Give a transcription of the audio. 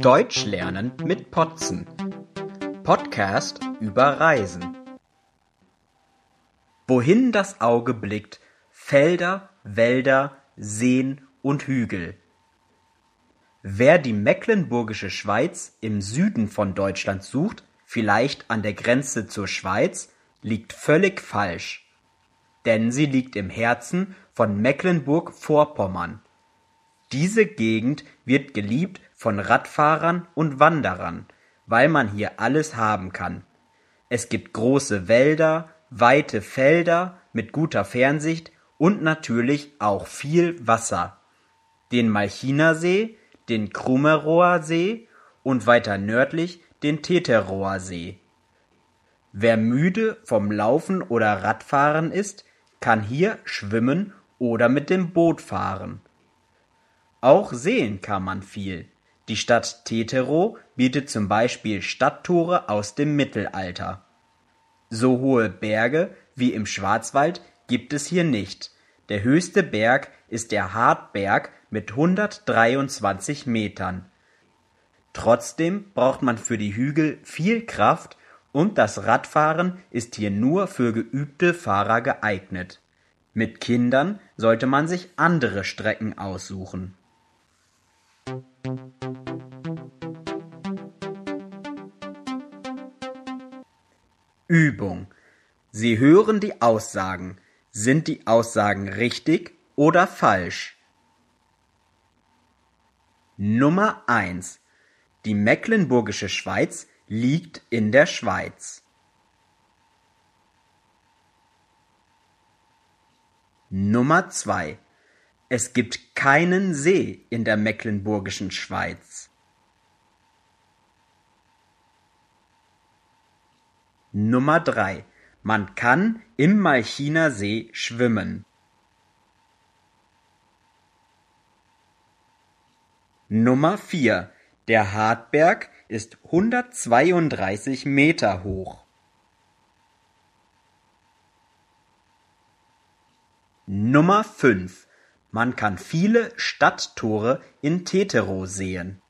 Deutsch lernen mit Potzen. Podcast über Reisen. Wohin das Auge blickt, Felder, Wälder, Seen und Hügel. Wer die Mecklenburgische Schweiz im Süden von Deutschland sucht, vielleicht an der Grenze zur Schweiz, liegt völlig falsch. Denn sie liegt im Herzen von Mecklenburg-Vorpommern. Diese Gegend wird geliebt von Radfahrern und Wanderern, weil man hier alles haben kann. Es gibt große Wälder, weite Felder mit guter Fernsicht und natürlich auch viel Wasser. Den Malchiner See, den Krummerower See und weiter nördlich den Teterower See. Wer müde vom Laufen oder Radfahren ist, kann hier schwimmen oder mit dem Boot fahren. Auch sehen kann man viel. Die Stadt Teterow bietet zum Beispiel Stadttore aus dem Mittelalter. So hohe Berge wie im Schwarzwald gibt es hier nicht. Der höchste Berg ist der Hartberg mit 123 Metern. Trotzdem braucht man für die Hügel viel Kraft und das Radfahren ist hier nur für geübte Fahrer geeignet. Mit Kindern sollte man sich andere Strecken aussuchen. Übung. Sie hören die Aussagen. Sind die Aussagen richtig oder falsch? Nummer 1. Die Mecklenburgische Schweiz liegt in der Schweiz. Nummer 2. Es gibt keinen See in der Mecklenburgischen Schweiz. Nummer 3. Man kann im Malchiner See schwimmen. Nummer 4. Der Hartberg ist 132 Meter hoch. Nummer 5. Man kann viele Stadttore in Teterow sehen.